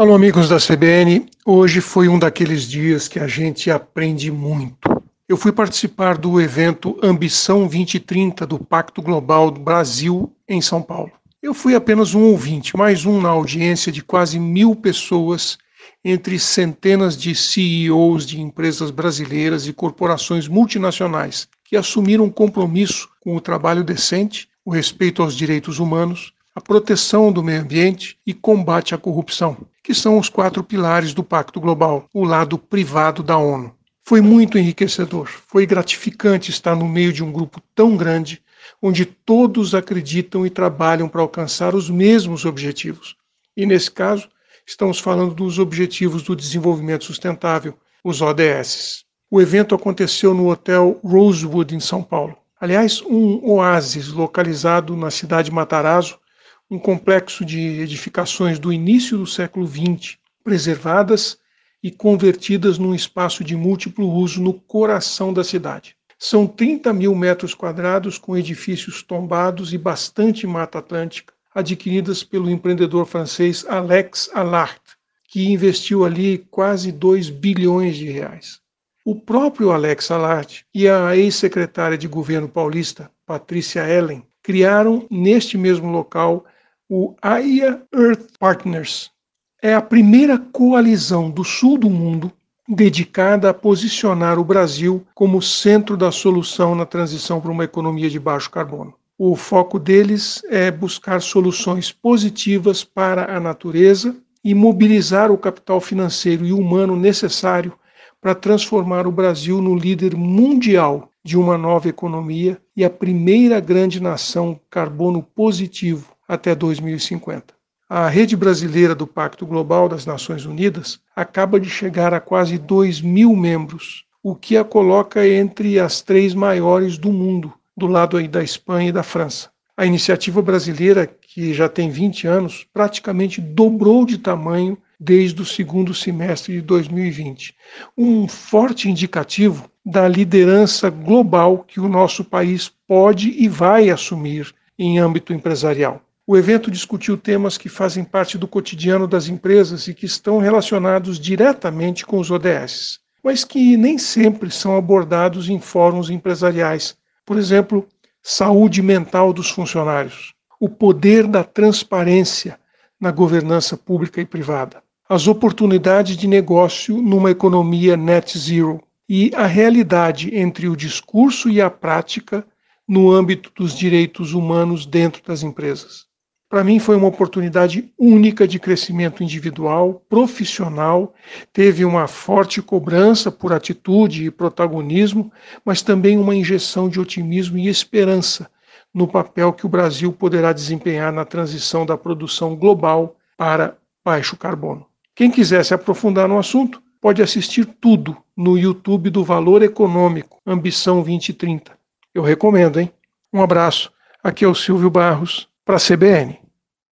Alô, amigos da CBN. Hoje foi um daqueles dias que a gente aprende muito. Eu fui participar do evento Ambição 2030 do Pacto Global do Brasil em São Paulo. Eu fui apenas um ouvinte, mais um na audiência de quase mil pessoas, entre centenas de CEOs de empresas brasileiras e corporações multinacionais que assumiram um compromisso com o trabalho decente, o respeito aos direitos humanos a proteção do meio ambiente e combate à corrupção, que são os quatro pilares do Pacto Global, o lado privado da ONU. Foi muito enriquecedor, foi gratificante estar no meio de um grupo tão grande, onde todos acreditam e trabalham para alcançar os mesmos objetivos. E nesse caso, estamos falando dos Objetivos do Desenvolvimento Sustentável, os ODS. O evento aconteceu no Hotel Rosewood, em São Paulo. Aliás, um oásis localizado na cidade de Matarazzo, um complexo de edificações do início do século XX, preservadas e convertidas num espaço de múltiplo uso no coração da cidade. São 30 mil metros quadrados com edifícios tombados e bastante mata atlântica, adquiridas pelo empreendedor francês Alex Allard, que investiu ali quase 2 bilhões de reais. O próprio Alex Allard e a ex-secretária de governo paulista, Patrícia Ellen, criaram neste mesmo local o AIA Earth Partners. É a primeira coalizão do sul do mundo dedicada a posicionar o Brasil como centro da solução na transição para uma economia de baixo carbono. O foco deles é buscar soluções positivas para a natureza e mobilizar o capital financeiro e humano necessário para transformar o Brasil no líder mundial de uma nova economia e a primeira grande nação carbono positivo até 2050. A rede brasileira do Pacto Global das Nações Unidas acaba de chegar a quase 2 mil membros, o que a coloca entre as três maiores do mundo, do lado aí da Espanha e da França. A iniciativa brasileira, que já tem 20 anos, praticamente dobrou de tamanho desde o segundo semestre de 2020. Um forte indicativo da liderança global que o nosso país pode e vai assumir em âmbito empresarial. O evento discutiu temas que fazem parte do cotidiano das empresas e que estão relacionados diretamente com os ODS, mas que nem sempre são abordados em fóruns empresariais. Por exemplo, saúde mental dos funcionários, o poder da transparência na governança pública e privada, as oportunidades de negócio numa economia net zero e a realidade entre o discurso e a prática no âmbito dos direitos humanos dentro das empresas. Para mim foi uma oportunidade única de crescimento individual, profissional, teve uma forte cobrança por atitude e protagonismo, mas também uma injeção de otimismo e esperança no papel que o Brasil poderá desempenhar na transição da produção global para baixo carbono. Quem quiser se aprofundar no assunto, pode assistir tudo no YouTube do Valor Econômico Ambição 2030. Eu recomendo, hein? Um abraço. Aqui é o Silvio Barros para a CBN.